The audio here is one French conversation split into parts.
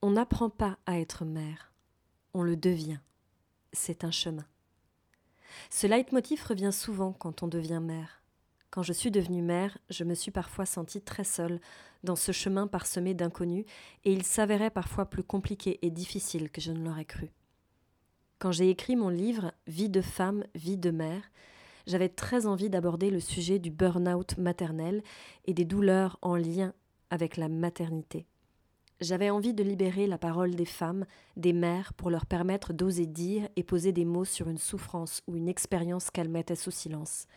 On n'apprend pas à être mère, on le devient. C'est un chemin. Ce leitmotiv revient souvent quand on devient mère. Quand je suis devenue mère, je me suis parfois sentie très seule dans ce chemin parsemé d'inconnus, et il s'avérait parfois plus compliqué et difficile que je ne l'aurais cru. Quand j'ai écrit mon livre Vie de femme, vie de mère, j'avais très envie d'aborder le sujet du burn-out maternel et des douleurs en lien avec la maternité. J'avais envie de libérer la parole des femmes, des mères, pour leur permettre d'oser dire et poser des mots sur une souffrance ou une expérience qu'elles mettaient sous silence.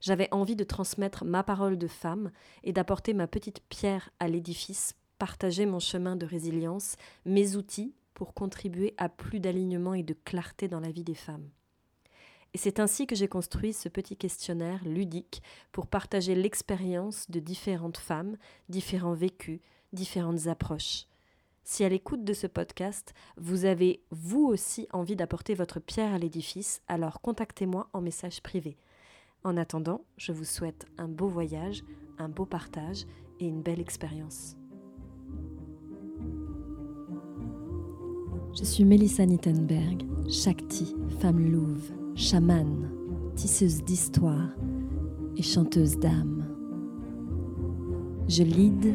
J'avais envie de transmettre ma parole de femme et d'apporter ma petite pierre à l'édifice, partager mon chemin de résilience, mes outils pour contribuer à plus d'alignement et de clarté dans la vie des femmes. Et c'est ainsi que j'ai construit ce petit questionnaire ludique pour partager l'expérience de différentes femmes, différents vécus, différentes approches. Si à l'écoute de ce podcast, vous avez vous aussi envie d'apporter votre pierre à l'édifice, alors contactez-moi en message privé. En attendant, je vous souhaite un beau voyage, un beau partage et une belle expérience. Je suis Melissa Nittenberg, Shakti, femme louve, chamane, tisseuse d'histoire et chanteuse d'âme. Je lead,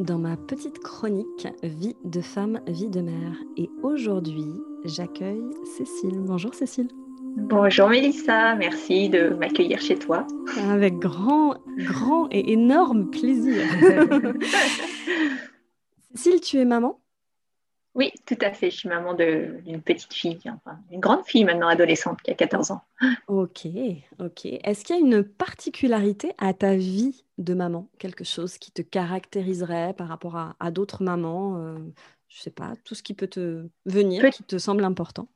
Dans ma petite chronique Vie de femme, vie de mère. Et aujourd'hui, j'accueille Cécile. Bonjour Cécile. Bonjour Mélissa, merci de m'accueillir chez toi. Avec grand, grand et énorme plaisir. Cécile, tu es maman? Oui, tout à fait. Je suis maman d'une petite fille, enfin, une grande fille maintenant adolescente qui a 14 ans. Ok, ok. Est-ce qu'il y a une particularité à ta vie de maman? Quelque chose qui te caractériserait par rapport à, d'autres mamans euh, Je ne sais pas, tout ce qui peut te venir, qui te semble important?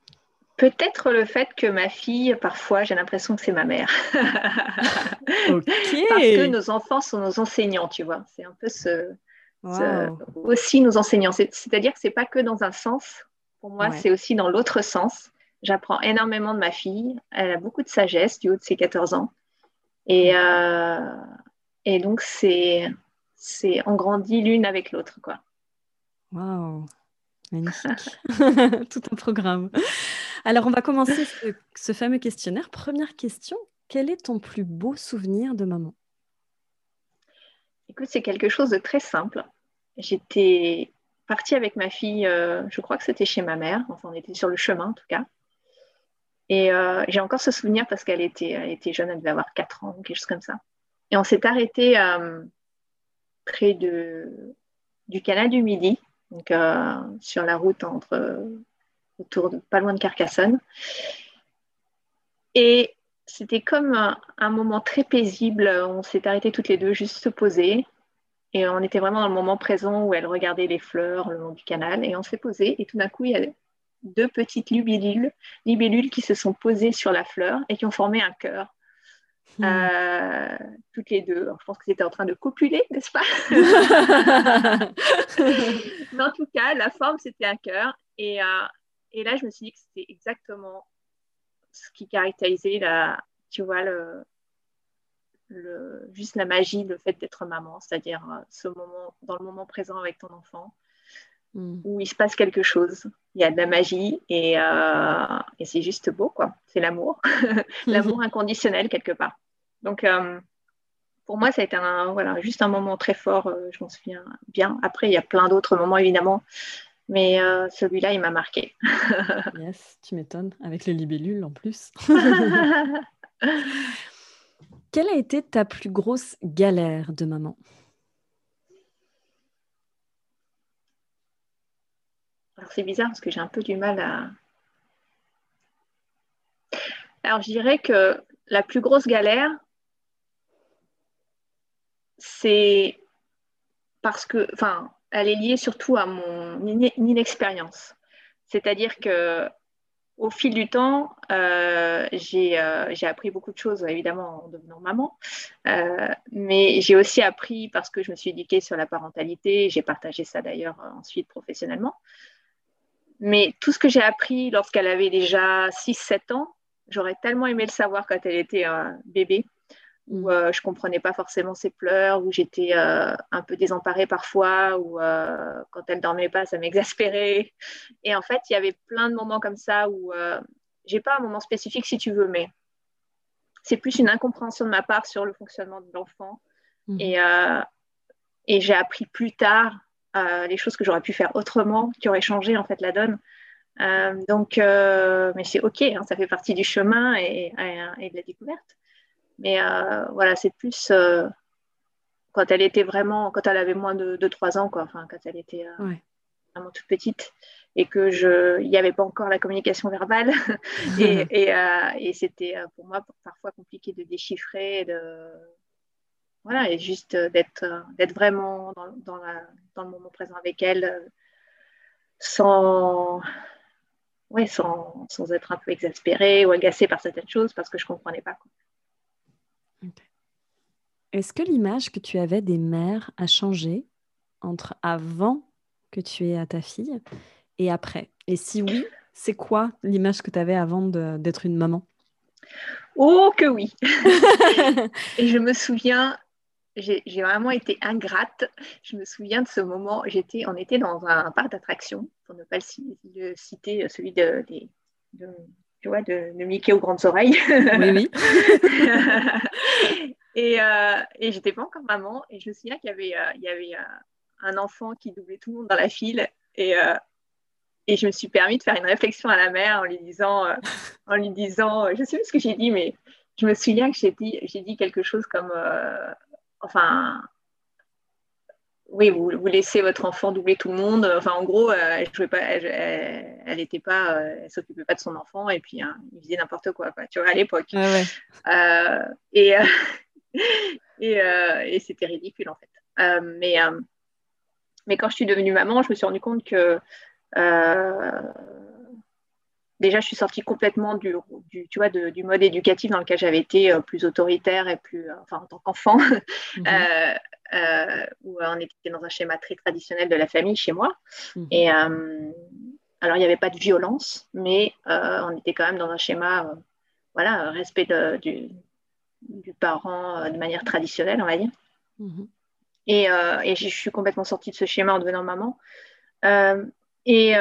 Peut-être le fait que ma fille, parfois, j'ai l'impression que c'est ma mère. Parce que nos enfants sont nos enseignants, tu vois. C'est un peu ce, aussi nos enseignants. C'est-à-dire que c'est pas que dans un sens. Pour moi, c'est aussi dans l'autre sens. J'apprends énormément de ma fille. Elle a beaucoup de sagesse du haut de ses 14 ans. Et, euh, et donc, c'est, c'est on grandit l'une avec l'autre, quoi. Waouh, magnifique. Tout un programme. Alors, on va commencer ce, fameux questionnaire. Première question, quel est ton plus beau souvenir de maman? Écoute, c'est quelque chose de très simple. J'étais partie avec ma fille, euh, je crois que c'était chez ma mère, enfin on était sur le chemin en tout cas. Et euh, j'ai encore ce souvenir parce qu'elle était, jeune, elle devait avoir 4 ans quelque chose comme ça. Et on s'est arrêté euh, près du canal du Midi, donc sur la route entre autour de pas loin de Carcassonne. Et c'était comme un, moment très paisible. On s'est arrêtés toutes les deux, juste se poser. Et on était vraiment dans le moment présent où elle regardait les fleurs le long du canal. Et on s'est posé. Et tout d'un coup, il y a deux petites libellules, libellules qui se sont posées sur la fleur et qui ont formé un cœur. Hmm. Euh, toutes les deux. je pense que c'était en train de copuler, n'est-ce pas? Mais en tout cas, la forme, c'était un cœur. Et, euh, et là, je me suis dit que c'était exactement ce qui caractérisait la, tu vois, le, le, juste la magie, le fait d'être maman, c'est-à-dire euh, ce moment, dans le moment présent avec ton enfant, hmm. où il se passe quelque chose. Il y a de la magie et, euh, et c'est juste beau, quoi. C'est l'amour, l'amour inconditionnel quelque part. Donc, euh, pour moi, ça a été un, voilà, juste un moment très fort, je m'en souviens bien. Après, il y a plein d'autres moments, évidemment, mais euh, celui-là, il m'a marqué. yes, tu m'étonnes, avec les libellules en plus. Quelle a été ta plus grosse galère de maman? Alors c'est bizarre parce que j'ai un peu du mal à... Alors, je dirais que la plus grosse galère, c'est parce que, enfin, elle est liée surtout à mon inexpérience. C'est-à-dire que au fil du temps, euh, euh, j'ai appris beaucoup de choses, évidemment, en devenant maman. Euh, mais j'ai aussi appris parce que je me suis éduquée sur la parentalité. J'ai partagé ça d'ailleurs ensuite professionnellement. Mais tout ce que j'ai appris lorsqu'elle avait déjà 6-7 ans, j'aurais tellement aimé le savoir quand elle était bébé où mm. euh, je comprenais pas forcément ses pleurs, où j'étais euh, un peu désemparée parfois, où euh, quand elle dormait pas, ça m'exaspérait. Et en fait, il y avait plein de moments comme ça où j'ai pas un moment spécifique si tu veux, mais c'est plus une incompréhension de ma part sur le fonctionnement de l'enfant. Mm. Et, et j'ai appris plus tard les choses que j'aurais pu faire autrement, qui auraient changé en fait la donne. donc, mais c'est ok, hein, ça fait partie du chemin et, et de la découverte. Mais euh, voilà, c'est plus euh, quand elle était vraiment, quand elle avait moins de, 3 ans, quoi, enfin, quand elle était euh, vraiment toute petite et que je, il n'y avait pas encore la communication verbale et, et, c'était pour moi parfois compliqué de déchiffrer, de voilà, et juste d'être d'être vraiment dans, dans, la, dans, le moment présent avec elle, sans ouais, sans, sans, être un peu exaspérée ou agacée par certaines choses parce que je comprenais pas. Quoi. Est-ce que l'image que tu avais des mères a changé entre avant que tu aies à ta fille et après? Et si oui, c'est quoi l'image que tu avais avant d'être une maman? Oh que oui Et je me souviens, j'ai vraiment été ingrate. Je me souviens de ce moment, j'étais, on était dans un parc d'attractions, pour ne pas le, citer, celui de, tu vois, de, de, Mickey aux grandes oreilles. Oui, oui. Et, euh, et j'étais pas encore maman. Et je me souviens qu'il y avait, euh, il y avait euh, un enfant qui doublait tout le monde dans la file. Et, euh, et je me suis permis de faire une réflexion à la mère en lui disant, en lui disant je sais plus ce que j'ai dit, mais je me souviens que j'ai dit, j'ai dit quelque chose comme, enfin, oui, vous, vous, laissez votre enfant doubler tout le monde. Enfin, en gros, elle jouait pas, elle, était pas, elle s'occupait pas de son enfant et puis hein, il faisait n'importe quoi, quoi, tu vois, à l'époque. ouais. et Euh, et, c'était ridicule en fait. Euh, mais, euh, mais quand je suis devenue maman, je me suis rendu compte que déjà, je suis sortie complètement du, du tu vois, du mode éducatif dans lequel j'avais été plus autoritaire et plus, enfin, en tant qu'enfant, mhm. où on était dans un schéma très traditionnel de la famille chez moi. Mhm. Et alors, il n'y avait pas de violence, mais on était quand même dans un schéma, voilà, respect de, du, du parent euh, de manière traditionnelle, on va dire. Mhm. Et, euh, et, je suis complètement sortie de ce schéma en devenant maman. Euh, et,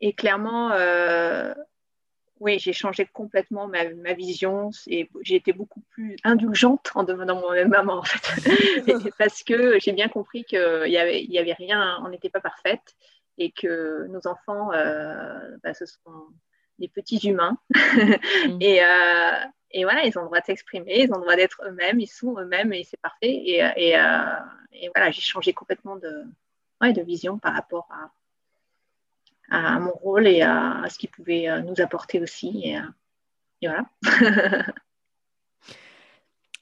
et, clairement, oui, j'ai changé complètement ma, ma vision j'ai été beaucoup plus indulgente en devenant moi-même maman, en fait. parce que j'ai bien compris qu'il n'y avait, y avait rien, on n'était pas parfaite et que nos enfants, bah, ce sont des petits humains. Mm. et, et voilà, ils ont le droit de s'exprimer, ils ont le droit d'être eux-mêmes, ils sont eux-mêmes et c'est parfait. Et, et, euh, et voilà, j'ai changé complètement de, ouais, de vision par rapport à, à mon rôle et à, ce qu'ils pouvaient euh, nous apporter aussi. Et, euh, et voilà.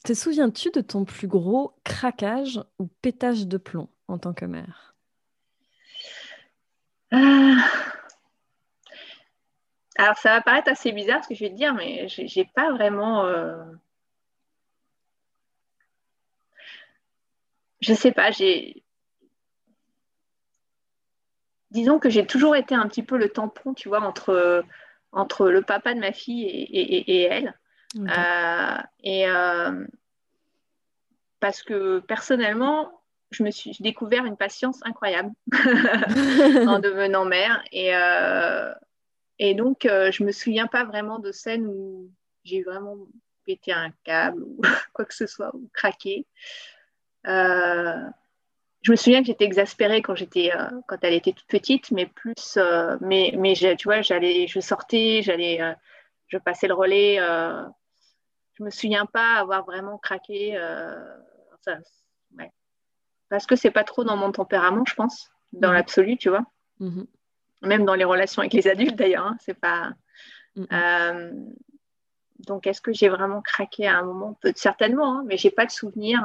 Te souviens-tu de ton plus gros craquage ou pétage de plomb en tant que mère? Alors, ça va paraître assez bizarre ce que je vais te dire, mais j'ai pas vraiment. Euh... Je sais pas, j'ai. Disons que j'ai toujours été un petit peu le tampon, tu vois, entre, entre le papa de ma fille et, elle. Euh, et euh, parce que personnellement, je me suis découvert une patience incroyable en devenant mère. Et, euh, et donc, euh, je ne me souviens pas vraiment de scènes où j'ai vraiment pété un câble ou quoi que ce soit, ou craqué. Euh, je me souviens que j'étais exaspérée quand, j'étais, euh, quand elle était toute petite, mais plus, mais, mais tu vois, j'allais, je sortais, j'allais, je passais le relais. je me souviens pas avoir vraiment craqué. Ouais. Parce que c'est pas trop dans mon tempérament, je pense, dans mmh. l'absolu, tu vois. Mmh même dans les relations avec les adultes d'ailleurs. Hein, c'est pas, Mm. donc, est-ce que j'ai vraiment craqué à un moment? Certainement, hein, mais j'ai pas de souvenir.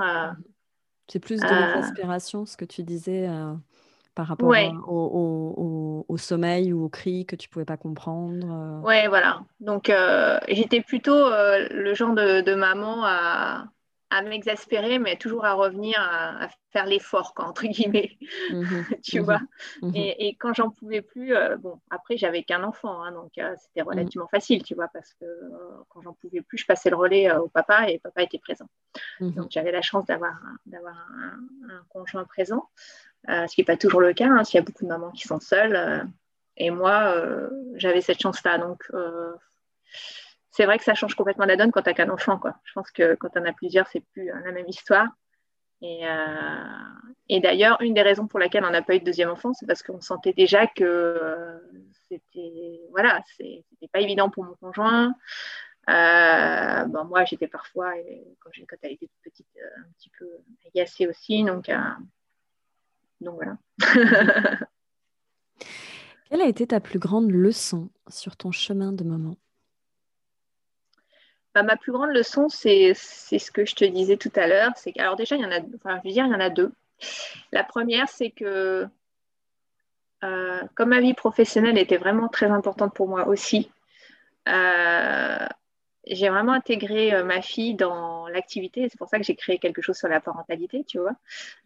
C'est plus de l'exaspération, ce que tu disais par rapport au, sommeil ou au cri que tu pouvais pas comprendre Ouais, voilà. Donc, j'étais plutôt le genre de, maman à, à m'exaspérer, mais toujours à revenir à, faire l'effort, entre guillemets, mmh tu mmh vois? Mmh et, quand j'en pouvais plus, euh, bon, après, j'avais qu'un enfant, hein, donc euh, c'était relativement facile, tu vois, parce que euh, quand j'en pouvais plus, je passais le relais au papa et papa était présent. Donc j'avais la chance d'avoir un, conjoint présent, ce qui n'est pas toujours le cas, hein, s'il y a beaucoup de mamans qui sont seules. et moi, j'avais cette chance-là, donc c'est vrai que ça change complètement la donne quand tu n'as qu'un enfant. Je pense que quand tu en as plusieurs, c'est plus euh, la même histoire. Euh, et, d'ailleurs, une des raisons pour laquelle on n'a pas eu de deuxième enfant, c'est parce qu'on sentait déjà que euh, c'était voilà, c'était pas évident pour mon conjoint. moi, j'étais parfois, quand, quand elle était petite, un petit peu agacée aussi. Donc, donc voilà. Quelle a été ta plus grande leçon sur ton chemin de maman? Bah, ma plus grande leçon, c'est ce que je te disais tout à l'heure. C'est alors déjà, il y en a, enfin, je dire, il y en a deux. La première, c'est que euh, comme ma vie professionnelle était vraiment très importante pour moi aussi, euh, j'ai vraiment intégré euh, ma fille dans l'activité. C'est pour ça que j'ai créé quelque chose sur la parentalité, tu vois.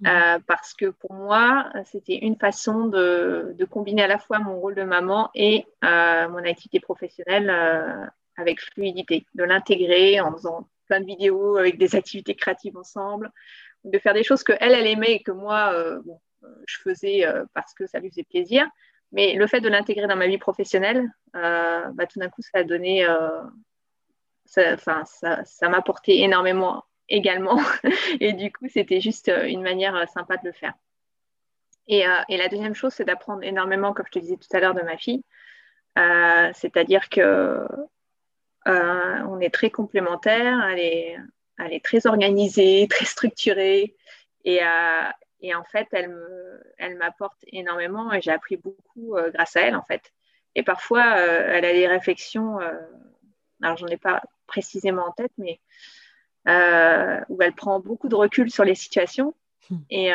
Mmh. parce que pour moi, c'était une façon de, de, combiner à la fois mon rôle de maman et mon activité professionnelle avec fluidité, de l'intégrer en faisant plein de vidéos avec des activités créatives ensemble, de faire des choses que elle, elle aimait et que moi, euh, euh, je faisais euh, parce que ça lui faisait plaisir. Mais le fait de l'intégrer dans ma vie professionnelle, bah, tout d'un coup, ça a donné, ça, ça, ça m'a apporté énormément également. et du coup, c'était juste une manière sympa de le faire. Et, et la deuxième chose, c'est d'apprendre énormément, comme je te disais tout à l'heure, de ma fille. C'est-à-dire que euh, on est très complémentaires. Elle est, elle est très organisée, très structurée. Et, euh, et en fait, elle, me, elle m'apporte énormément et j'ai appris beaucoup euh, grâce à elle, en fait. Et parfois, elle a des réflexions, alors j'en ai pas précisément en tête, mais où elle prend beaucoup de recul sur les situations. Hmm. Et,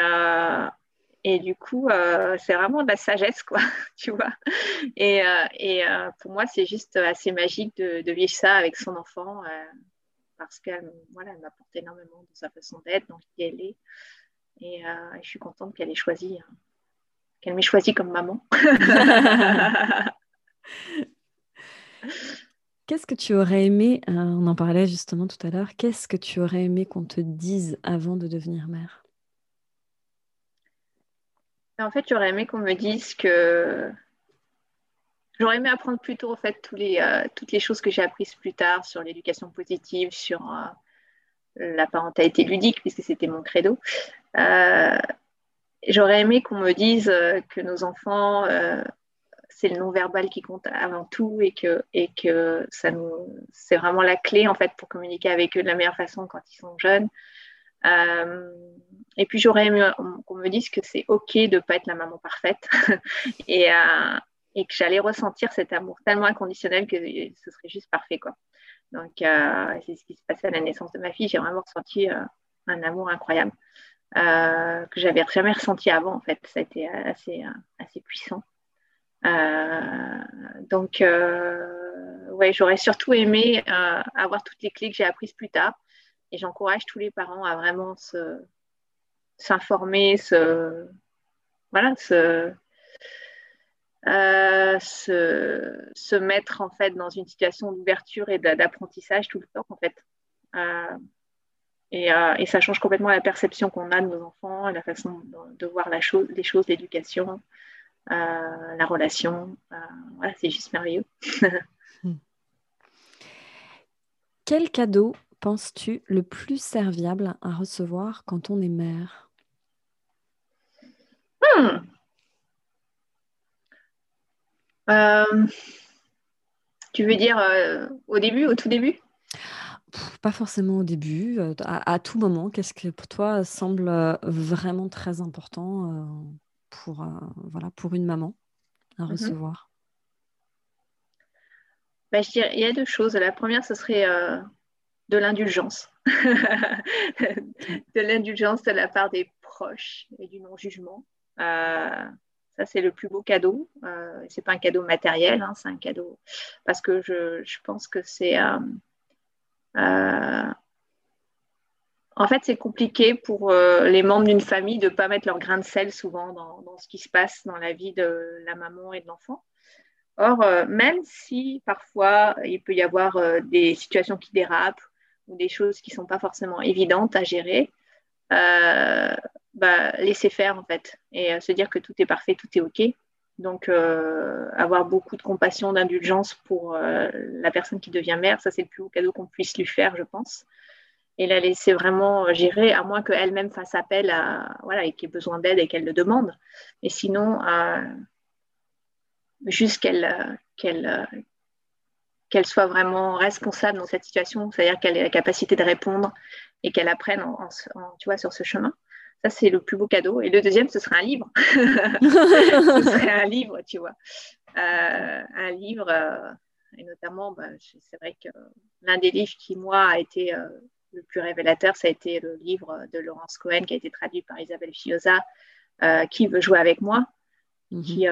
et du coup, euh, c'est vraiment de la sagesse, quoi, tu vois. Et, euh, euh, pour moi, c'est juste assez magique de, vivre ça avec son enfant parce qu'elle voilà, m'apporte énormément dans sa façon d'être, dans qui elle est. Et je suis contente qu'elle ait choisi, qu'elle m'ait choisi comme maman. Qu'est-ce que tu aurais aimé, on en parlait justement tout à l'heure, qu'est-ce que tu aurais aimé qu'on te dise avant de devenir mère? En fait, j'aurais aimé qu'on me dise que j'aurais aimé apprendre plus tôt en fait tous les, euh, toutes les choses que j'ai apprises plus tard sur l'éducation positive, sur euh, la parentalité ludique, puisque c'était mon credo. Euh, j'aurais aimé qu'on me dise que nos enfants, c'est le non-verbal qui compte avant tout et que, et que ça nous, c'est vraiment la clé en fait pour communiquer avec eux de la meilleure façon quand ils sont jeunes. Euh, et puis j'aurais aimé qu'on me dise que c'est ok de ne pas être la maman parfaite et, euh, et, que j'allais ressentir cet amour tellement inconditionnel que ce serait juste parfait. Quoi. Donc euh, c'est ce qui se passait à la naissance de ma fille. J'ai vraiment ressenti un amour incroyable que j'avais jamais ressenti avant. En fait, ça a été assez, assez puissant. donc ouais, j'aurais surtout aimé avoir toutes les clés que j'ai apprises plus tard et j'encourage tous les parents à vraiment se, s'informer, se, voilà, se, euh, se, mettre en fait dans une situation d'ouverture et d'apprentissage tout le temps en fait. Euh, et, euh, et, ça change complètement la perception qu'on a de nos enfants, la façon de, voir la chose, les choses, l'éducation, la relation. voilà, c'est juste merveilleux. Quel cadeau penses-tu le plus serviable à recevoir quand on est mère? Hmm. euh, Tu veux dire euh, au début, au tout début? Pas forcément au début, euh, à, tout moment. Qu'est-ce qui pour toi semble vraiment très important pour, voilà, pour une maman à mhm. recevoir? Bah, je dirais, il y a deux choses. La première, ce serait de l'indulgence. de l'indulgence de la part des proches et du non-jugement. Euh, ça, c'est le plus beau cadeau. Euh, c'est pas un cadeau matériel, hein, c'est un cadeau parce que je, je pense que c'est. Euh, euh, en fait, c'est compliqué pour les membres d'une famille de ne pas mettre leur grain de sel souvent dans, dans, ce qui se passe dans la vie de la maman et de l'enfant. Or, même si parfois il peut y avoir des situations qui dérapent ou des choses qui ne sont pas forcément évidentes à gérer, euh, bah, laisser faire en fait et euh, se dire que tout est parfait, tout est OK. Donc, euh, avoir beaucoup de compassion, d'indulgence pour la personne qui devient mère, ça c'est le plus haut cadeau qu'on puisse lui faire, je pense. Et la laisser vraiment gérer, à moins qu'elle-même fasse appel à, voilà, et ait besoin d'aide et qu'elle le demande. Et sinon, juste qu'elle qu'elle soit vraiment responsable dans cette situation, c'est-à-dire qu'elle ait la capacité de répondre et qu'elle apprenne en, tu vois, sur ce chemin. Ça, c'est le plus beau cadeau. Et le deuxième, ce serait un livre. ce serait un livre, tu vois. Euh, un livre, euh, et notamment, bah, c'est vrai que l'un des livres qui, moi, a été euh, le plus révélateur, ça a été le livre de Laurence Cohen qui a été traduit par Isabelle Fioza, Qui veut jouer avec moi, mhm. qui,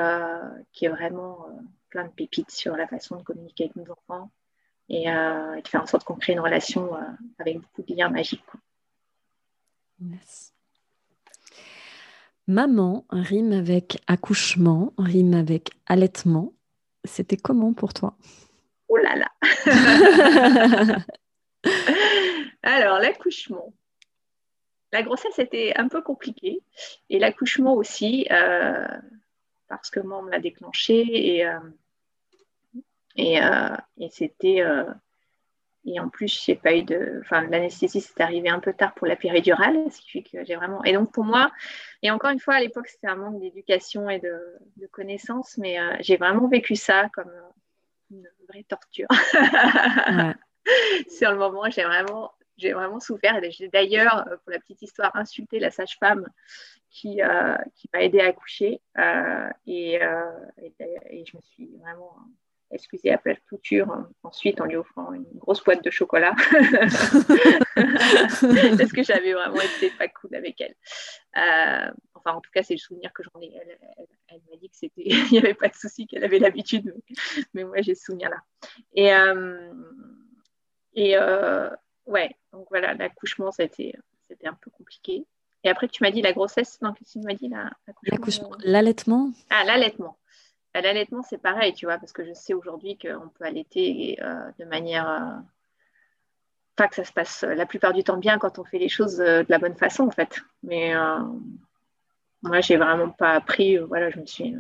qui est vraiment plein de pépites sur la façon de communiquer avec nos enfants et, euh, de faire en sorte qu'on crée une relation euh, avec beaucoup de liens magiques. Maman rime avec accouchement, rime avec allaitement. C'était comment pour toi? Oh là là Alors, l'accouchement. La grossesse était un peu compliquée et l'accouchement aussi, euh, parce que moi, on me l'a déclenché et et, euh, et c'était. Euh, et en plus, j'ai pas eu de. Enfin, l'anesthésie, c'est arrivé un peu tard pour la péridurale, ce qui fait que j'ai vraiment. Et donc, pour moi, et encore une fois, à l'époque, c'était un manque d'éducation et de, de connaissances, mais euh, j'ai vraiment vécu ça comme une vraie torture. Sur le moment, j'ai vraiment, j'ai vraiment souffert. J'ai d'ailleurs, pour la petite histoire, insulté la sage-femme qui, qui m'a aidé à accoucher. et, et, je me suis vraiment excusez après la couture, hein. ensuite en lui offrant une grosse boîte de chocolat? Parce que j'avais vraiment été pas cool avec elle. Euh, enfin, en tout cas, c'est le souvenir que j'en ai. Elle, m'a dit que c'était, il n'y avait pas de souci, qu'elle avait l'habitude, mais, moi j'ai ce souvenir-là. Et, euh, et euh, ouais, donc voilà, l'accouchement, c'était, c'était un peu compliqué. Et après, tu m'as dit la grossesse, non, qu'est-ce que tu m'as dit l'accouchement L'allaitement? Ah, l'allaitement. Bah, l'allaitement, c'est pareil, tu vois, parce que je sais aujourd'hui qu'on peut allaiter euh, de manière. Euh, pas que ça se passe la plupart du temps bien quand on fait les choses euh, de la bonne façon, en fait. Mais moi, j'ai vraiment pas appris. voilà, je me suis.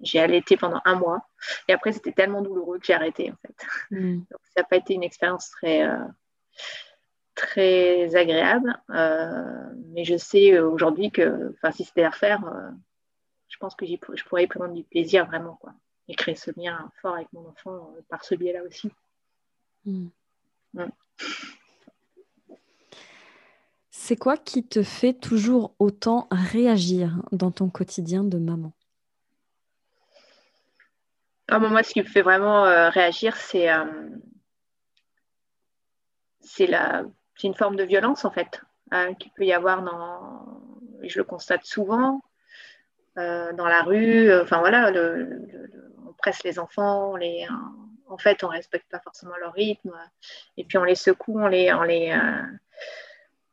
j'ai allaité pendant un mois. Et après, c'était tellement douloureux que j'ai arrêté, en fait. Mm. Donc, ça n'a pas été une expérience très très agréable. mais je sais aujourd'hui que si c'était à refaire, pense que je pourrais y prendre du plaisir vraiment, quoi. Et créer ce lien fort avec mon enfant euh, par ce biais-là aussi. Hmm. C'est quoi qui te fait toujours autant réagir dans ton quotidien de maman? Ah, Moi, ce qui me fait vraiment euh, réagir, c'est euh, c'est une forme de violence, en fait, qu'il peut y avoir dans... Je le constate souvent, dans la rue. Euh, enfin voilà, on presse les enfants, les, en fait, on respecte pas forcément leur rythme. Et puis on les secoue, on les, on les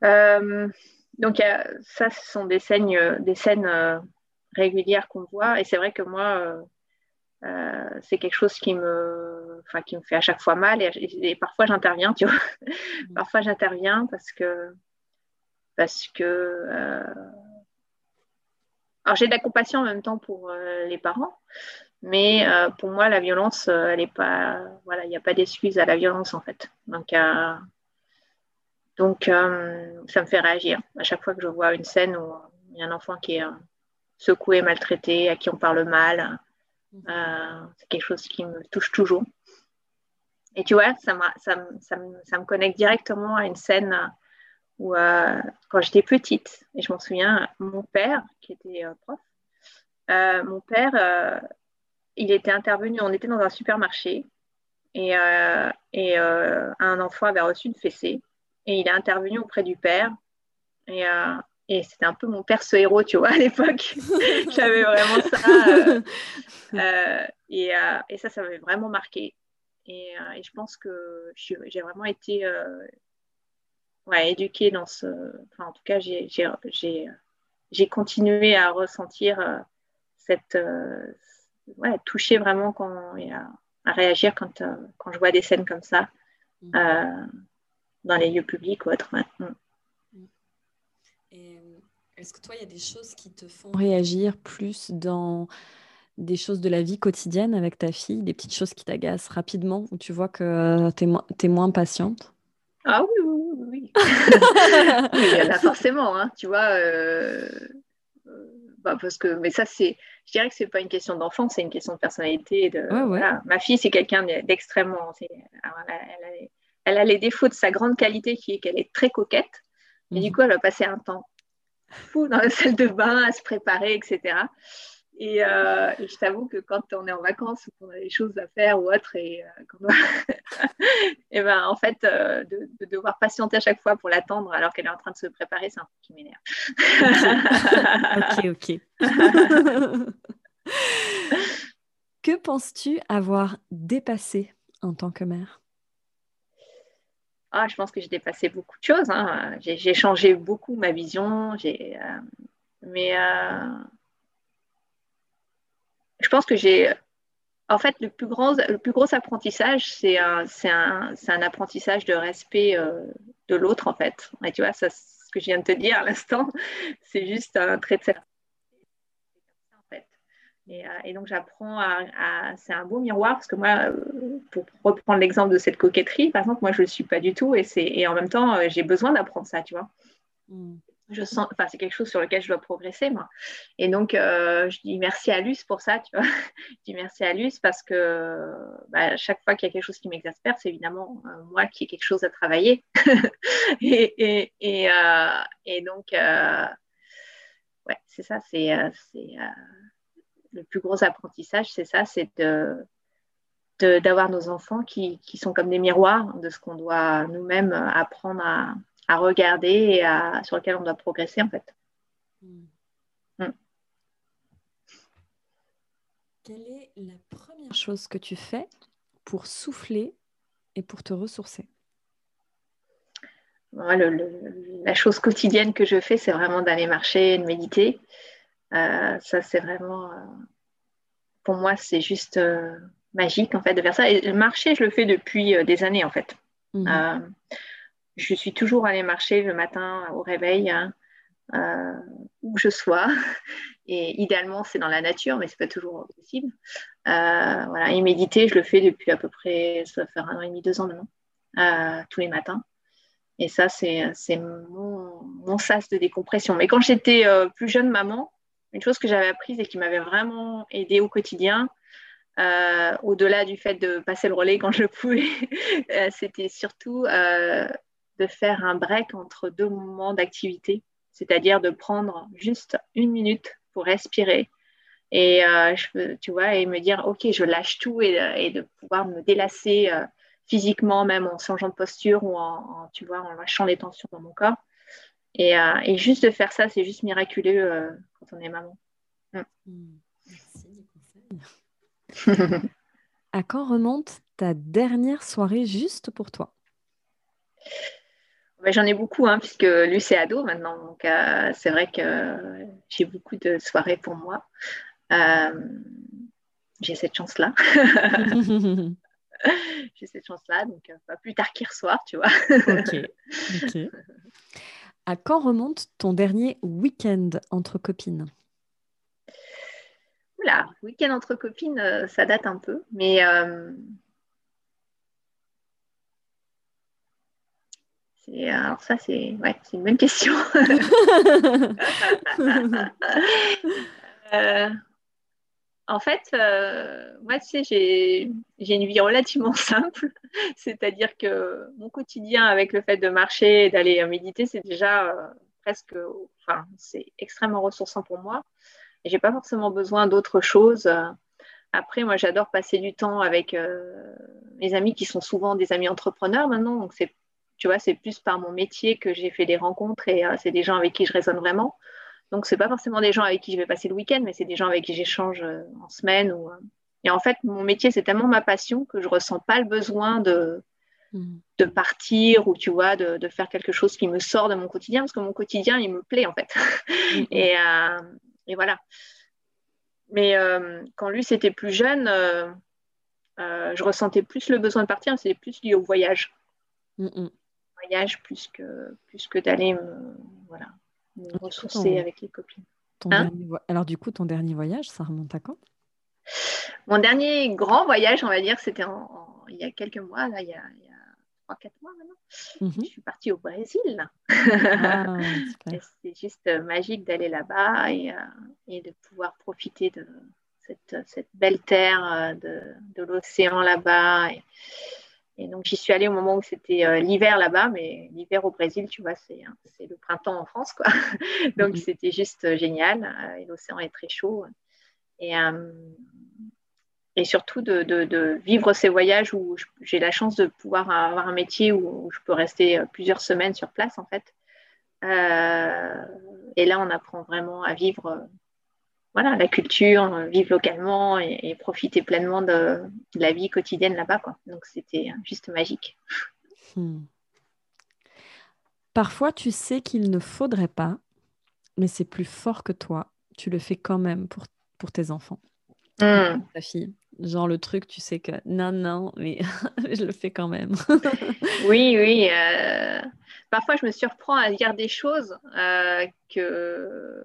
euh, donc ça, ce sont des scènes, des scènes régulières qu'on voit. Et c'est vrai que moi, c'est quelque chose qui me, enfin, qui me fait à chaque fois mal. Et, parfois j'interviens, tu vois. Parfois j'interviens parce que parce que alors j'ai de la compassion en même temps pour euh, les parents, mais euh, pour moi la violence, euh, elle est pas, voilà, il n'y a pas d'excuse à la violence en fait. Donc, donc ça me fait réagir à chaque fois que je vois une scène où il y a un enfant qui est secoué, maltraité, à qui on parle mal. c'est quelque chose qui me touche toujours. Et tu vois, ça, ça, ça, ça me connecte directement à une scène euh, quand j'étais petite, et je m'en souviens, mon père, qui était euh, prof, euh, mon père, il était intervenu, on était dans un supermarché, et, et un enfant avait reçu une fessée. Et il est intervenu auprès du père. Et, et c'était un peu mon perso héros, tu vois, à l'époque. J'avais vraiment ça. et, et, ça, ça m'avait vraiment marqué. Et, et, je pense que j'ai vraiment été ouais, éduquée dans ce. Enfin, en tout cas, j'ai continué à ressentir euh, cette. Euh, ouais, toucher vraiment quand, et à, réagir quand, euh, quand je vois des scènes comme ça mm. dans les lieux publics ou autres. Mm. Mm. Est-ce que toi, il y a des choses qui te font réagir plus dans des choses de la vie quotidienne avec ta fille, des petites choses qui t'agacent rapidement, où tu vois que tu es, es, moins patiente? Ah oui, oui, oui. il y en a forcément, hein, tu vois. Euh, euh, bah, parce que, mais ça, c'est, je dirais que c'est pas une question d'enfant, c'est une question de personnalité. De, Ma fille, c'est quelqu'un d'extrêmement. Elle, a les défauts de sa grande qualité qui est qu'elle est très coquette. Et du mhm. coup, elle va passer un temps fou dans la salle de bain à se préparer, etc. Euh, et, je t'avoue que quand on est en vacances ou qu'on a des choses à faire ou autre, et, euh, et ben, en fait, euh, de, devoir patienter à chaque fois pour l'attendre alors qu'elle est en train de se préparer, c'est un truc qui m'énerve. ok, ok. que penses-tu avoir dépassé en tant que mère? Ah, je pense que j'ai dépassé beaucoup de choses. Hein. J'ai changé beaucoup ma vision. mais je pense que j'ai. En fait, le plus, grand, le plus gros apprentissage, c'est un, un, un, apprentissage de respect euh, de l'autre, en fait. Et tu vois, ça, ce que je viens de te dire à l'instant, c'est juste un trait de. Et, euh, et, donc, j'apprends à. c'est un beau miroir parce que moi, euh, pour reprendre l'exemple de cette coquetterie, par exemple, moi, je ne le suis pas du tout et, et en même temps, j'ai besoin d'apprendre ça, tu vois. Mm je sens, enfin, c'est quelque chose sur lequel je dois progresser, moi. Et donc, euh, je dis merci à Luce pour ça, tu vois. je dis merci à Luce parce que bah, chaque fois qu'il y a quelque chose qui m'exaspère, c'est évidemment euh, moi qui ai quelque chose à travailler. et, et, euh, donc, ouais, c'est ça, c'est le plus gros apprentissage, c'est ça, c'est de, d'avoir nos enfants qui, qui, sont comme des miroirs de ce qu'on doit nous-mêmes apprendre à, à regarder et à, sur lequel on doit progresser en fait. Hmm. Hmm. Quelle est la première chose que tu fais pour souffler et pour te ressourcer? La chose quotidienne que je fais, c'est vraiment d'aller marcher, de méditer. Euh, ça, c'est vraiment, euh, pour moi, c'est juste euh, magique en fait de faire ça. Et marcher, je le fais depuis des années en fait. Mhm je suis toujours allée marcher le matin au réveil, hein, euh, où je sois. Et idéalement, c'est dans la nature, mais ce n'est pas toujours possible. Euh, voilà. Et méditer, je le fais depuis à peu près, ça va faire un an et demi, deux ans maintenant, euh, tous les matins. Et ça, c'est mon, mon, sas de décompression. Mais quand j'étais plus jeune maman, une chose que j'avais apprise et qui m'avait vraiment aidée au quotidien, au-delà du fait de passer le relais quand je pouvais, c'était surtout de faire un break entre deux moments d'activité, c'est-à-dire de prendre juste une minute pour respirer et euh, je, tu vois et me dire ok je lâche tout et, de pouvoir me délasser euh, physiquement même en changeant de posture ou en, tu vois en lâchant les tensions dans mon corps et, euh, juste de faire ça c'est juste miraculeux quand on est maman. Mm. À quand remonte ta dernière soirée juste pour toi? J'en ai beaucoup, hein, puisque lui, c'est ado maintenant. Donc, euh, c'est vrai que j'ai beaucoup de soirées pour moi. Euh, j'ai cette chance-là. j'ai cette chance-là, donc euh, pas plus tard qu'hier soir, tu vois. ok. À quand remonte ton dernier week-end entre copines? Oula, week-end entre copines, ça date un peu, mais alors ça, c'est ouais, une bonne question. Euh, en fait, euh, moi, tu sais, j'ai une vie relativement simple. C'est-à-dire que mon quotidien avec le fait de marcher et d'aller méditer, c'est déjà euh, presque, enfin, c'est extrêmement ressourçant pour moi. Et j'ai pas forcément besoin d'autre chose. après, moi, j'adore passer du temps avec mes amis qui sont souvent des amis entrepreneurs maintenant. Donc, c'est, tu vois, c'est plus par mon métier que j'ai fait des rencontres et c'est des gens avec qui je résonne vraiment. Donc, c'est pas forcément des gens avec qui je vais passer le week-end, mais c'est des gens avec qui j'échange en semaine. Ou, et en fait, mon métier, c'est tellement ma passion que je ressens pas le besoin de, mm. de partir ou, tu vois, de, de, faire quelque chose qui me sort de mon quotidien, parce que mon quotidien, il me plaît, en fait. Mm. et, euh, et, voilà. Mais euh, quand lui, c'était plus jeune, euh, je ressentais plus le besoin de partir, c'était plus lié au voyage. Mm voyage plus que, plus que d'aller me, voilà, me ressourcer avec les copines. Hein alors, du coup, ton dernier voyage, ça remonte à quand? Mon dernier grand voyage, on va dire, c'était il y a quelques mois, là, il y a, 3-4 mois maintenant. Mhm. Je suis partie au Brésil. Ah, c'est juste euh, magique d'aller là-bas et, euh, de pouvoir profiter de cette, belle terre, euh, de, l'océan là-bas. Et, donc, j'y suis allée au moment où c'était l'hiver là-bas, mais l'hiver au Brésil, tu vois, c'est le printemps en France, quoi. donc, mhm. c'était juste génial. et l'océan est très chaud. Et, et surtout de, vivre ces voyages où j'ai la chance de pouvoir avoir un métier où, je peux rester euh, plusieurs semaines sur place en fait. Euh, et là, on apprend vraiment à vivre euh, voilà, la culture, vivre localement et, profiter pleinement de, la vie quotidienne là-bas. Donc c'était juste magique. Hmm. Parfois, tu sais qu'il ne faudrait pas, mais c'est plus fort que toi. Tu le fais quand même pour, pour tes enfants, hmm. ta fille. Genre le truc, tu sais que non, non, mais je le fais quand même. oui, oui. Euh, parfois, je me surprends à dire des choses euh, que.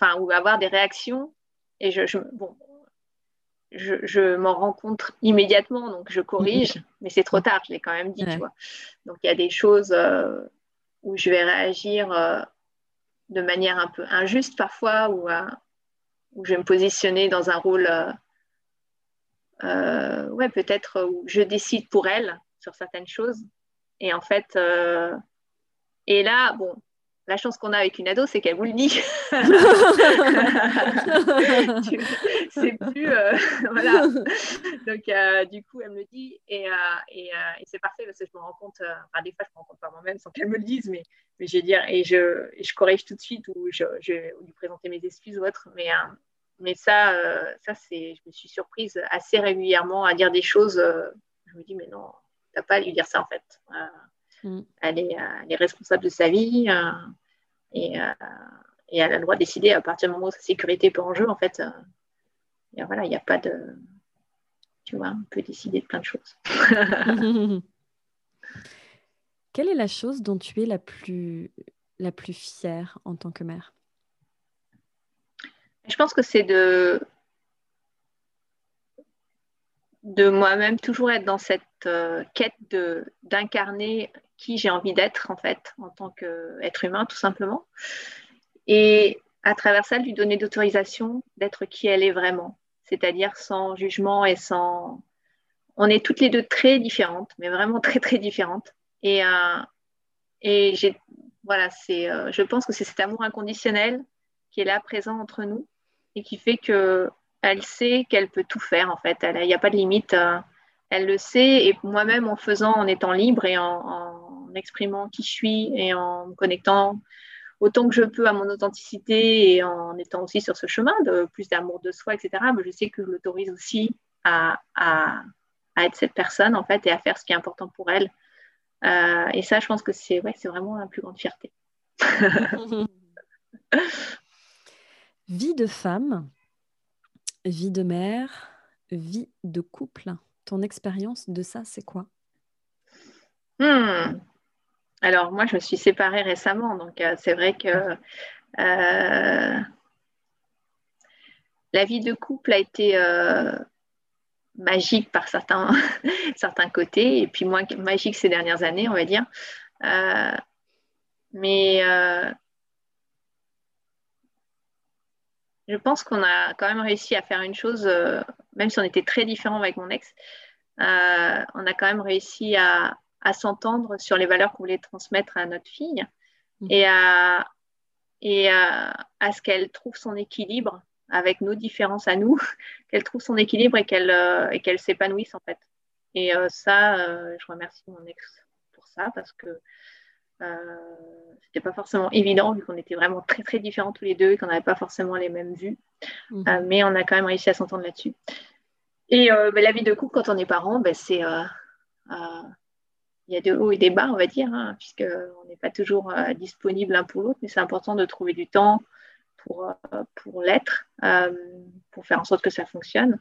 Enfin, ou avoir des réactions. Et je, bon, je, m'en rends compte immédiatement, donc je corrige, mais c'est trop tard, je l'ai quand même dit, tu vois. Donc, il y a des choses euh, où je vais réagir de manière un peu injuste parfois, ou où je vais me positionner dans un rôle euh, ouais, peut-être où je décide pour elle sur certaines choses. Et en fait, euh, et là, bon, la chance qu'on a avec une ado, c'est qu'elle vous le dit. c'est plus. Euh, voilà. Donc, du coup, elle me le dit. Et, et, c'est parfait parce que je me rends compte. enfin, des fois, je me rends compte par moi-même sans qu'elle me le dise. Mais, mais je vais dire. Et je, je corrige tout de suite ou je, je, vais lui présenter mes excuses ou autre. Mais, mais ça, euh, ça c'est, je me suis surprise assez régulièrement à dire des choses. Euh, je me dis, mais non, tu n'as pas à lui dire ça en fait. Euh, mm. elle, est, elle, est, responsable de sa vie et, et, elle a le droit de décider à partir du moment où sa sécurité est en jeu. En fait, et voilà, il n'y a pas de. Tu vois, on peut décider de plein de choses. Quelle est la chose dont tu es la plus, la plus fière en tant que mère? Je pense que c'est de, de moi-même toujours être dans cette euh, quête d'incarner qui j'ai envie d'être en fait en tant qu'être humain tout simplement et à travers ça lui donner d'autorisation d'être qui elle est vraiment c'est-à-dire sans jugement et sans on est toutes les deux très différentes mais vraiment très très différentes et, euh, et j'ai voilà c'est euh, je pense que c'est cet amour inconditionnel qui est là présent entre nous et qui fait que elle sait qu'elle peut tout faire en fait. Il n'y a pas de limite. Euh, elle le sait et moi-même en faisant, en étant libre et en, exprimant qui je suis et en me connectant autant que je peux à mon authenticité et en étant aussi sur ce chemin de plus d'amour de soi, etc. Je sais que je l'autorise aussi à, à, être cette personne en fait et à faire ce qui est important pour elle. Euh, et ça, je pense que c'est ouais, vraiment la plus grande fierté. Vie de femme, vie de mère, vie de couple. Ton expérience de ça, c'est quoi? Hmm. Alors, moi, je me suis séparée récemment, donc euh, c'est vrai que euh, la vie de couple a été euh, magique par certains, certains côtés, et puis moins magique ces dernières années, on va dire. mais je pense qu'on a quand même réussi à faire une chose, même si on était très différents avec mon ex, on a quand même réussi à, s'entendre sur les valeurs qu'on voulait transmettre à notre fille mhm. et, à, et à, ce qu'elle trouve son équilibre avec nos différences à nous, qu'elle trouve son équilibre et qu'elle et qu'elle s'épanouisse en fait. Et ça, je remercie mon ex pour ça parce que c'était pas forcément évident vu qu'on était vraiment très très différents tous les deux et qu'on n'avait pas forcément les mêmes vues. Mhm. mais on a quand même réussi à s'entendre là-dessus. Et ben, la vie de couple quand on est parent, ben, c'est il y a des hauts et des bas, on va dire, hein, puisqu'on n'est pas toujours euh, disponible l'un pour l'autre, mais c'est important de trouver du temps pour, euh, pour l'être, euh, pour faire en sorte que ça fonctionne.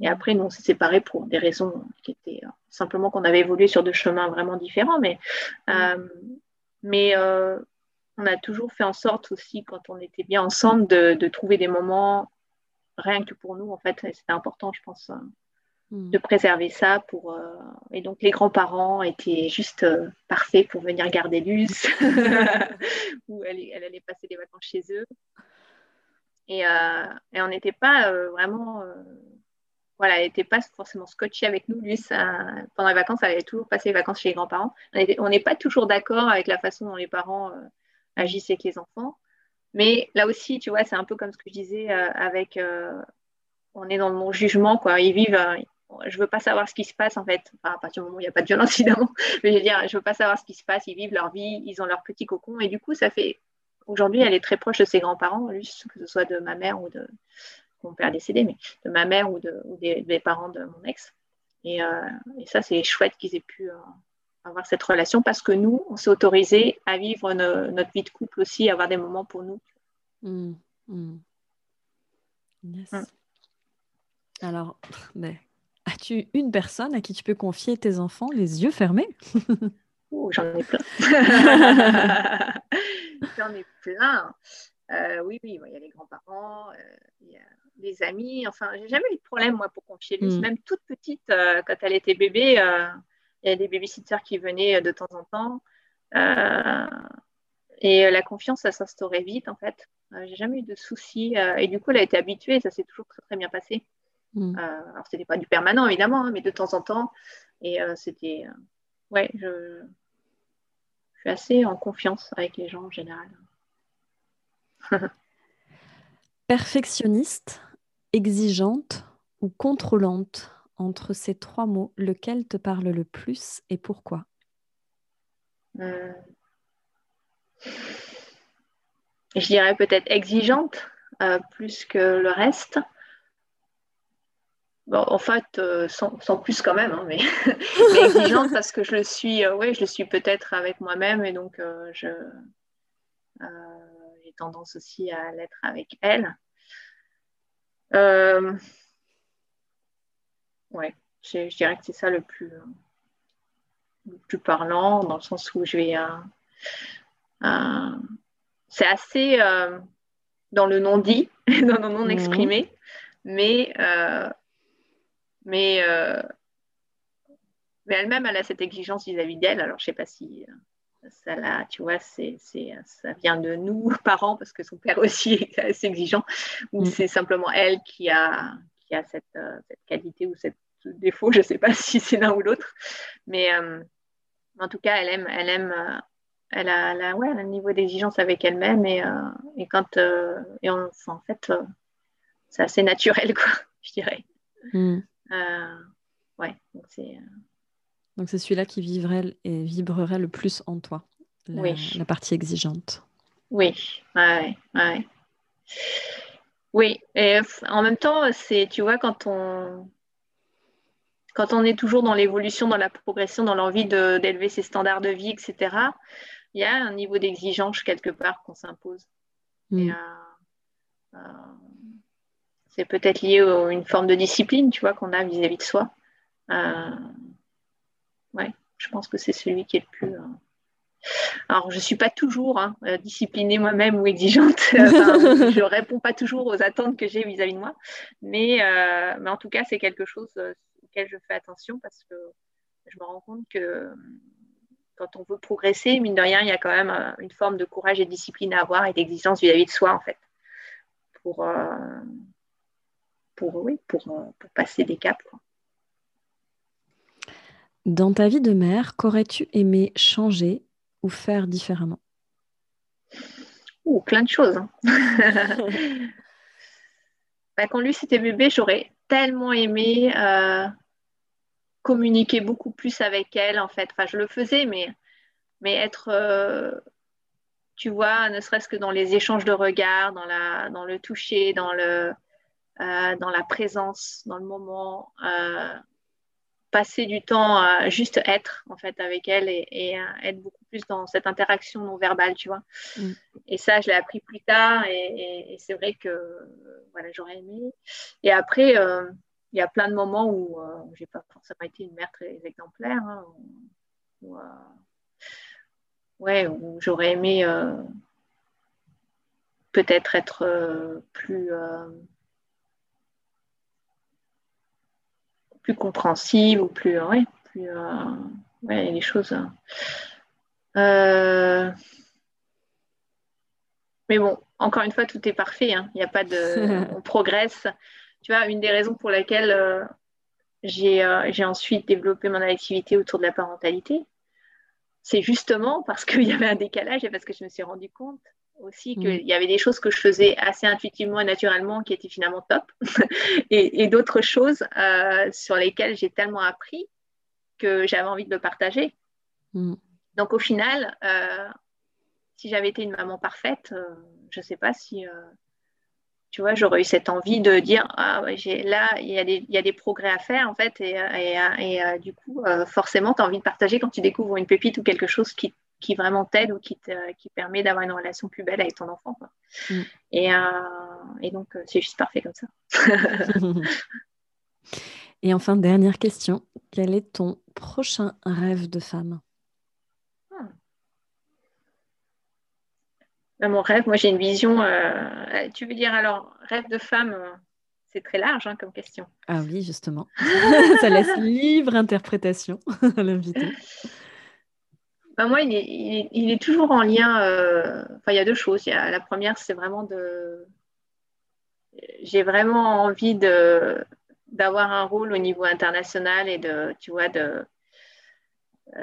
Et après, nous, on s'est séparés pour des raisons qui étaient simplement qu'on avait évolué sur deux chemins vraiment différents, mais, mais on a toujours fait en sorte aussi, quand on était bien ensemble, de, de trouver des moments rien que pour nous, en fait, c'était important, je pense, de hmm. préserver ça pour euh, et donc les grands-parents étaient juste euh, parfaits pour venir garder Luce ou elle, elle, allait passer des vacances chez eux et, euh, et on n'était pas vraiment voilà elle n'était pas forcément scotchée avec nous Luce pendant les vacances elle allait toujours passer les vacances chez les grands-parents on n'est pas toujours d'accord avec la façon dont les parents agissent avec les enfants mais là aussi tu vois c'est un peu comme ce que je disais avec on est dans le non-jugement, quoi. Ils vivent, je veux pas savoir ce qui se passe en fait. à partir du moment où il n'y a pas de violence évidemment, mais je veux dire, je veux pas savoir ce qui se passe. Ils vivent leur vie, ils ont leur petit cocon et du coup, ça fait. Aujourd'hui, elle est très proche de ses grands-parents, que ce soit de ma mère ou de mon père décédé, mais de ma mère ou, de, des, parents de mon ex. Et, euh, ça, c'est chouette qu'ils aient pu euh, avoir cette relation parce que nous, on s'est autorisé à vivre notre vie de couple aussi, à avoir des moments pour nous. Mmh, mmh. Yes. Mmh. Alors, mais As-tu une personne à qui tu peux confier tes enfants les yeux fermés? Oh, J'en ai plein. j'en ai plein. Euh, oui, oui, il y a les grands-parents, euh, il y a les amis. Enfin, j'ai jamais eu de problème, moi, pour confier lui. Mm. Même toute petite, euh, quand elle était bébé, il y a des babysitters qui venaient de temps en temps. et la confiance, ça s'instaurait vite, en fait. j'ai jamais eu de soucis. et du coup, elle a été habituée ça s'est toujours très, très bien passé. Mm. Euh, alors, c'était pas du permanent, évidemment, hein, mais de temps en temps. Et euh, c'était. Euh, ouais, je, je, suis assez en confiance avec les gens en général. Perfectionniste, exigeante ou contrôlante Entre ces trois mots, lequel te parle le plus et pourquoi? Je dirais peut-être exigeante plus que le reste en fait, euh, sans, plus quand même, hein, mais, exigeante parce que je le suis, euh, je le suis peut-être avec moi-même et donc euh, je, j'ai tendance aussi à l'être avec elle. ouais, je, dirais que c'est ça le plus, le plus parlant dans le sens où je vais. c'est assez dans le non-dit, dans le non-exprimé, mmh. mais mais, euh, mais elle-même, elle a cette exigence vis-à-vis d'elle. Alors, je ne sais pas si euh, ça, là, tu vois, c'est, ça vient de nous, parents, parce que son père aussi est assez exigeant, ou mm. c'est simplement elle qui a, qui a cette, euh, cette qualité ou cette défaut. Je ne sais pas si c'est l'un ou l'autre. Mais en tout cas, elle aime, elle aime elle a, ouais, un niveau d'exigence avec elle-même et, et quand et en fait c'est assez naturel quoi je dirais mm. Euh, ouais, donc c'est. Euh, donc c'est celui-là qui vivrait et vibrerait le plus en toi, la, la partie exigeante. Oui, ouais, ouais. Oui, et en même temps, c'est, tu vois, quand on, quand on est toujours dans l'évolution, dans la progression, dans l'envie d'élever ses standards de vie, etc., il y a un niveau d'exigence quelque part qu'on s'impose. Mm. euh, c'est peut-être lié à une forme de discipline, tu vois, qu'on a vis-à-vis de soi. Euh, ouais, je pense que c'est celui qui est le plus. Euh, alors, je ne suis pas toujours hein, euh, disciplinée moi-même ou exigeante. je ne réponds pas toujours aux attentes que j'ai vis-à-vis de moi. Mais, mais en tout cas, c'est quelque chose auquel je fais attention parce que je me rends compte que quand on veut progresser, mine de rien, il y a quand même une forme de courage et de discipline à avoir et d'exigence vis-à-vis de soi, en fait. Pour, pour, oui, pour, euh, pour passer des caps. Dans ta vie de mère, qu'aurais-tu aimé changer ou faire différemment? Ou plein de choses. Hein. bah, quand lui c'était bébé, j'aurais tellement aimé communiquer beaucoup plus avec elle, en fait. Enfin, je le faisais, mais, mais être tu vois, ne serait-ce que dans les échanges de regards, dans, la, dans le toucher, dans, le, euh, dans la présence, dans le moment, euh, passer du temps à juste être en fait avec elle et, être beaucoup plus dans cette interaction non verbale, tu vois. Mm. Et ça, je l'ai appris plus tard et, c'est vrai que voilà, j'aurais aimé. Et après, euh, il y a plein de moments où j'ai pas forcément été une mère très exemplaire. Hein, ouais, où j'aurais aimé euh, peut-être être, euh, plus, euh, plus compréhensive ou plus, ouais, plus ouais, les choses. mais bon, encore une fois, tout est parfait. Hein. Il n'y a pas de, on progresse. Tu vois, une des raisons pour lesquelles j'ai ensuite développé mon activité autour de la parentalité, c'est justement parce qu'il y avait un décalage et parce que je me suis rendu compte aussi mm. qu'il y avait des choses que je faisais assez intuitivement et naturellement qui étaient finalement top et, d'autres choses euh, sur lesquelles j'ai tellement appris que j'avais envie de le partager. Mm. Donc au final, euh, si j'avais été une maman parfaite, euh, je ne sais pas si tu vois, j'aurais eu cette envie de dire ah j'ai là il y, a des, il y, a des progrès à faire en fait et, et, et du coup forcément tu as envie de partager quand tu découvres une pépite ou quelque chose qui, qui vraiment t'aide ou qui, te, qui permet d'avoir une relation plus belle avec ton enfant quoi. Mm. Et, euh, et, donc c'est juste parfait comme ça. et enfin dernière question, quel est ton prochain rêve de femme? Mon rêve, moi j'ai une vision. Euh, tu veux dire alors, rêve de femme, euh, c'est très large hein, comme question. Ah oui, justement. Ça laisse libre interprétation à l'invité. Ben moi, il est, toujours en lien. Euh, il y a deux choses. La première, c'est vraiment de. J'ai vraiment envie d'avoir un rôle au niveau international et de, tu vois, de,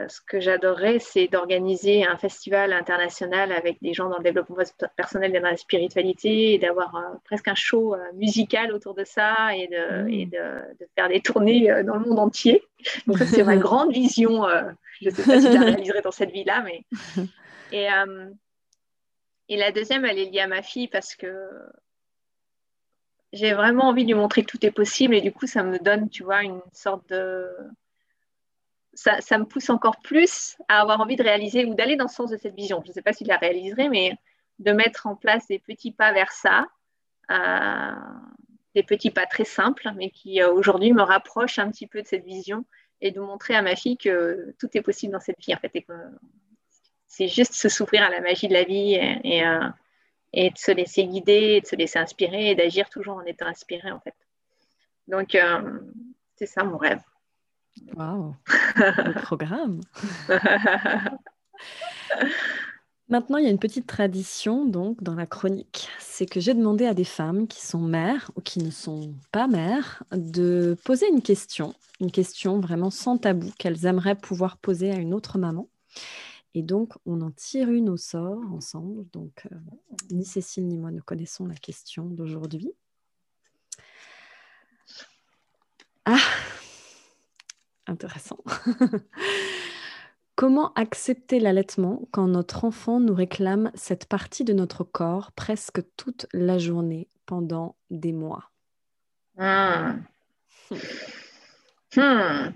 ce que j'adorerais, c'est d'organiser un festival international avec des gens dans le développement personnel et dans la spiritualité et d'avoir euh, presque un show euh, musical autour de ça et de, mmh. faire des tournées dans le monde entier. Donc, ça, c'est ma grande vision. je ne sais pas si je la réaliserai dans cette vie-là, mais. Et, et la deuxième, elle est liée à ma fille parce que j'ai vraiment envie de lui montrer que tout est possible et du coup, ça me donne, tu vois, une sorte de ça, me pousse encore plus à avoir envie de réaliser ou d'aller dans le sens de cette vision. Je ne sais pas si je la réaliserai, mais de mettre en place des petits pas vers ça, euh, des petits pas très simples, mais qui euh, aujourd'hui me rapprochent un petit peu de cette vision et de montrer à ma fille que tout est possible dans cette vie, en fait, c'est juste se s'ouvrir à la magie de la vie et, euh, et, de se laisser guider, de se laisser inspirer et d'agir toujours en étant inspiré, en fait. Donc, c'est ça mon rêve. Waouh, le programme. Maintenant, il y a une petite tradition donc dans la chronique, c'est que j'ai demandé à des femmes qui sont mères ou qui ne sont pas mères de poser une question, une question vraiment sans tabou qu'elles aimeraient pouvoir poser à une autre maman. Et donc, on en tire une au sort ensemble. Donc, euh, ni Cécile ni moi ne connaissons la question d'aujourd'hui. Ah, intéressant. Comment accepter l'allaitement quand notre enfant nous réclame cette partie de notre corps presque toute la journée pendant des mois? Hmm. Hmm.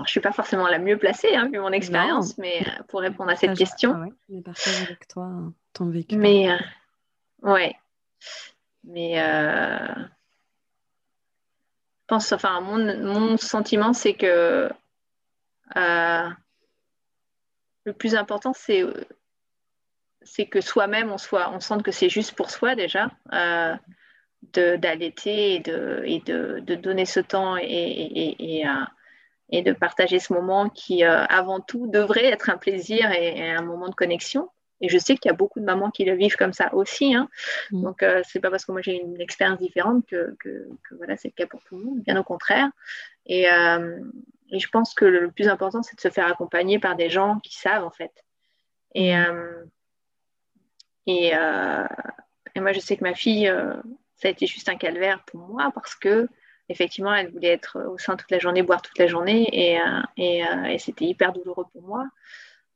Je ne suis pas forcément la mieux placée, hein, vu mon expérience, mais euh, pour répondre à cette question. Ah ouais, partage avec toi ton vécu. Mais, euh, ouais. Mais euh, pense, enfin, mon, sentiment, c'est que euh, le plus important, c'est que soi-même, on, soit, on sente que c'est juste pour soi déjà, euh, d'allaiter et, de, et de, donner ce temps et, et, euh, de partager ce moment qui, euh, avant tout, devrait être un plaisir et, un moment de connexion. Et je sais qu'il y a beaucoup de mamans qui le vivent comme ça aussi. Hein. Mm. Donc, euh, c'est pas parce que moi j'ai une expérience différente que, que, voilà, c'est le cas pour tout le monde, bien au contraire. Et, euh, et je pense que le plus important, c'est de se faire accompagner par des gens qui savent, en fait. Et, mm. euh, et, et, moi, je sais que ma fille, ça a été juste un calvaire pour moi parce que effectivement, elle voulait être au sein toute la journée, boire toute la journée, et, euh, euh, et, c'était hyper douloureux pour moi.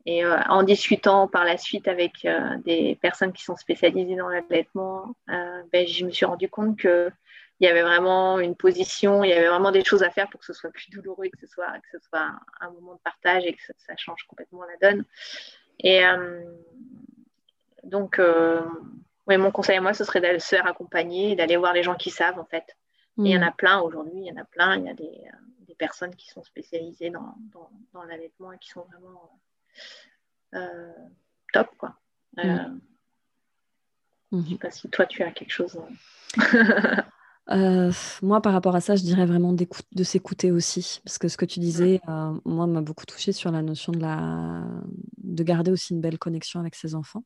Et euh, en discutant par la suite avec des personnes qui sont spécialisées dans l'allaitement, ben, je me suis rendu compte qu'il y avait vraiment une position, il y avait vraiment des choses à faire pour que ce soit plus douloureux, que ce soit, que ce soit un, moment de partage et que ça, change complètement la donne. Et donc, mon conseil à moi, ce serait d'aller se faire accompagner, d'aller voir les gens qui savent en fait il y en mm. a plein aujourd'hui, il y en a plein. Il y a des, euh, personnes qui sont spécialisées dans, dans, l'allaitement et qui sont vraiment euh, euh, top. Quoi. Mm. Je ne sais mm-hmm. pas si toi, tu as quelque chose. moi, par rapport à ça, je dirais vraiment de s'écouter aussi. Parce que ce que tu disais, moi, m'a beaucoup touché sur la notion de, la... de garder aussi une belle connexion avec ses enfants.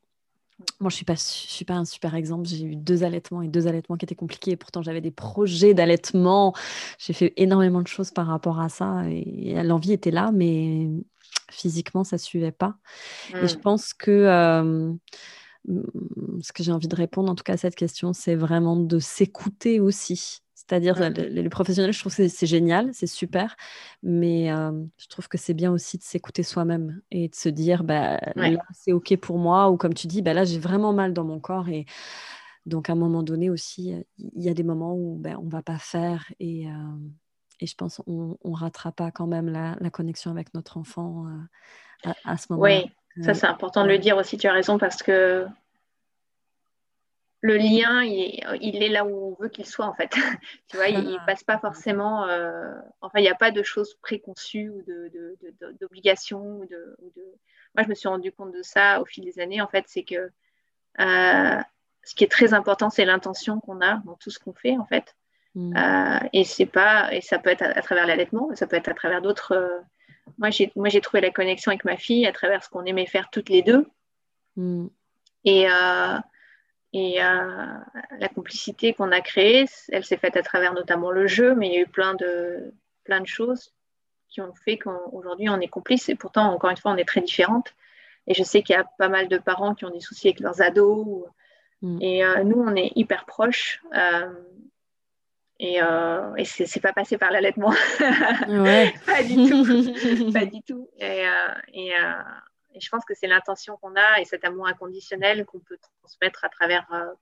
Moi, je suis pas, suis pas un super exemple. J'ai eu deux allaitements et deux allaitements qui étaient compliqués. Et pourtant, j'avais des projets d'allaitement. J'ai fait énormément de choses par rapport à ça. Et l'envie était là, mais physiquement, ça suivait pas. Et je mmh. pense que ce que j'ai envie de répondre, en tout cas, à cette question, c'est vraiment de s'écouter aussi. C'est-à-dire, les, professionnels, je trouve que c'est génial, c'est super, mais je trouve que c'est bien aussi de s'écouter soi-même et de se dire, bah, là, c'est OK pour moi, ou comme tu dis, bah, là, j'ai vraiment mal dans mon corps. Et donc, à un moment donné aussi, il y a des moments où ben, on ne va pas faire et, et je pense qu'on ne ratera pas quand même la, la, connexion avec notre enfant à, à, ce moment-là. Oui, ça, c'est important de le dire aussi, tu as raison, parce que le lien, il est, là où on veut qu'il soit, en fait. tu vois, il ne passe pas forcément. Euh, enfin, il n'y a pas de choses préconçues ou d'obligations. De, Moi, je me suis rendu compte de ça au fil des années, en fait, c'est que euh, ce qui est très important, c'est l'intention qu'on a dans tout ce qu'on fait, en fait. Mm. Euh, et c'est pas, et ça peut être à, travers l'allaitement, ça peut être à travers d'autres. Moi, j'ai, moi, j'ai trouvé la connexion avec ma fille à travers ce qu'on aimait faire toutes les deux. Mm. Et et euh, la complicité qu'on a créée, elle s'est faite à travers notamment le jeu, mais il y a eu plein de, plein de choses qui ont fait qu'aujourd'hui on est complices. Et pourtant, encore une fois, on est très différentes. Et je sais qu'il y a pas mal de parents qui ont des soucis avec leurs ados. Mm. Et euh, nous, on est hyper proches. Euh, et, euh, et c'est pas passé par l'allaitement. pas du tout. pas du tout. Et, et, et je pense que c'est l'intention qu'on a et cet amour inconditionnel qu'on peut transmettre à travers euh,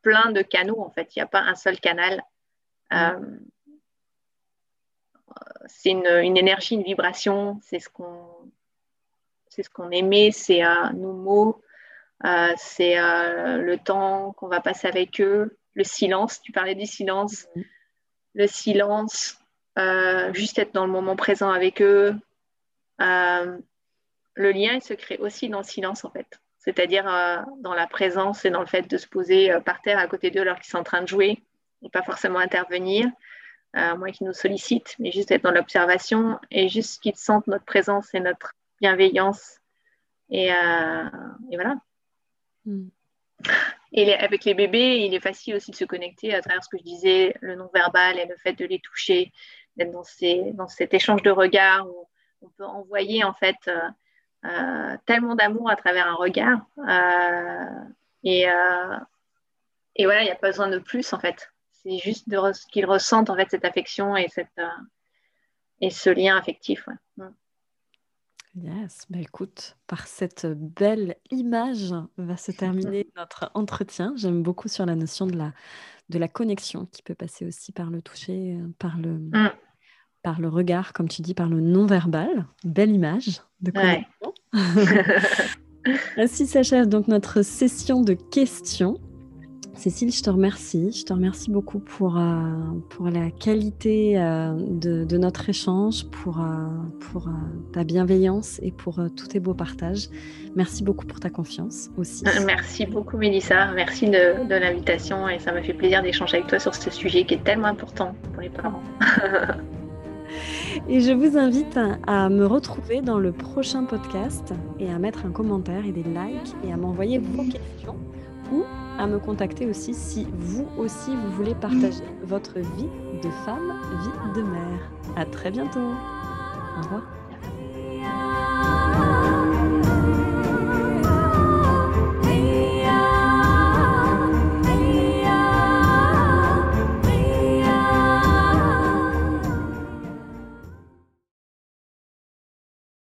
plein de canaux. En fait, il n'y a pas un seul canal. Mm. Euh, c'est une, énergie, une vibration. C'est ce qu'on c'est ce qu'on aimait, c'est euh, nos mots, c'est le temps qu'on va passer avec eux, le silence. Tu parlais du silence, mm. le silence, juste être dans le moment présent avec eux le lien il se crée aussi dans le silence en fait. C'est-à-dire euh, dans la présence et dans le fait de se poser euh, par terre à côté d'eux alors qu'ils sont en train de jouer et pas forcément intervenir, euh, moins qu'ils nous sollicitent, mais juste être dans l'observation et juste qu'ils sentent notre présence et notre bienveillance. Et, voilà. Hmm. Et avec les bébés, il est facile aussi de se connecter à travers ce que je disais, le non-verbal et le fait de les toucher, d'être dans, cet échange de regards où on peut envoyer en fait euh, tellement d'amour à travers un regard. Euh, et, euh, voilà, il n'y a pas besoin de plus en fait. C'est juste qu'ils ressentent en fait cette affection et ce lien affectif. Mm. Yes, bah écoute, par cette belle image va se terminer notre entretien. J'aime beaucoup sur la notion de la, de la connexion qui peut passer aussi par le toucher, par le, mm par le regard, comme tu dis, par le non-verbal. Belle image de connexion. Ainsi s'achève donc notre session de questions. Cécile, je te remercie. Je te remercie beaucoup pour, euh, pour la qualité euh, de, notre échange, pour, euh, pour ta bienveillance et pour tous tes beaux partages. Merci beaucoup pour ta confiance aussi. Merci beaucoup, Mélissa. Merci de, de l'invitation et ça m'a fait plaisir d'échanger avec toi sur ce sujet qui est tellement important pour les parents. Et je vous invite à, me retrouver dans le prochain podcast et à mettre un commentaire et des likes et à m'envoyer vos questions beaucoup à me contacter aussi si vous aussi vous voulez partager votre vie de femme, vie de mère. À très bientôt. Au revoir.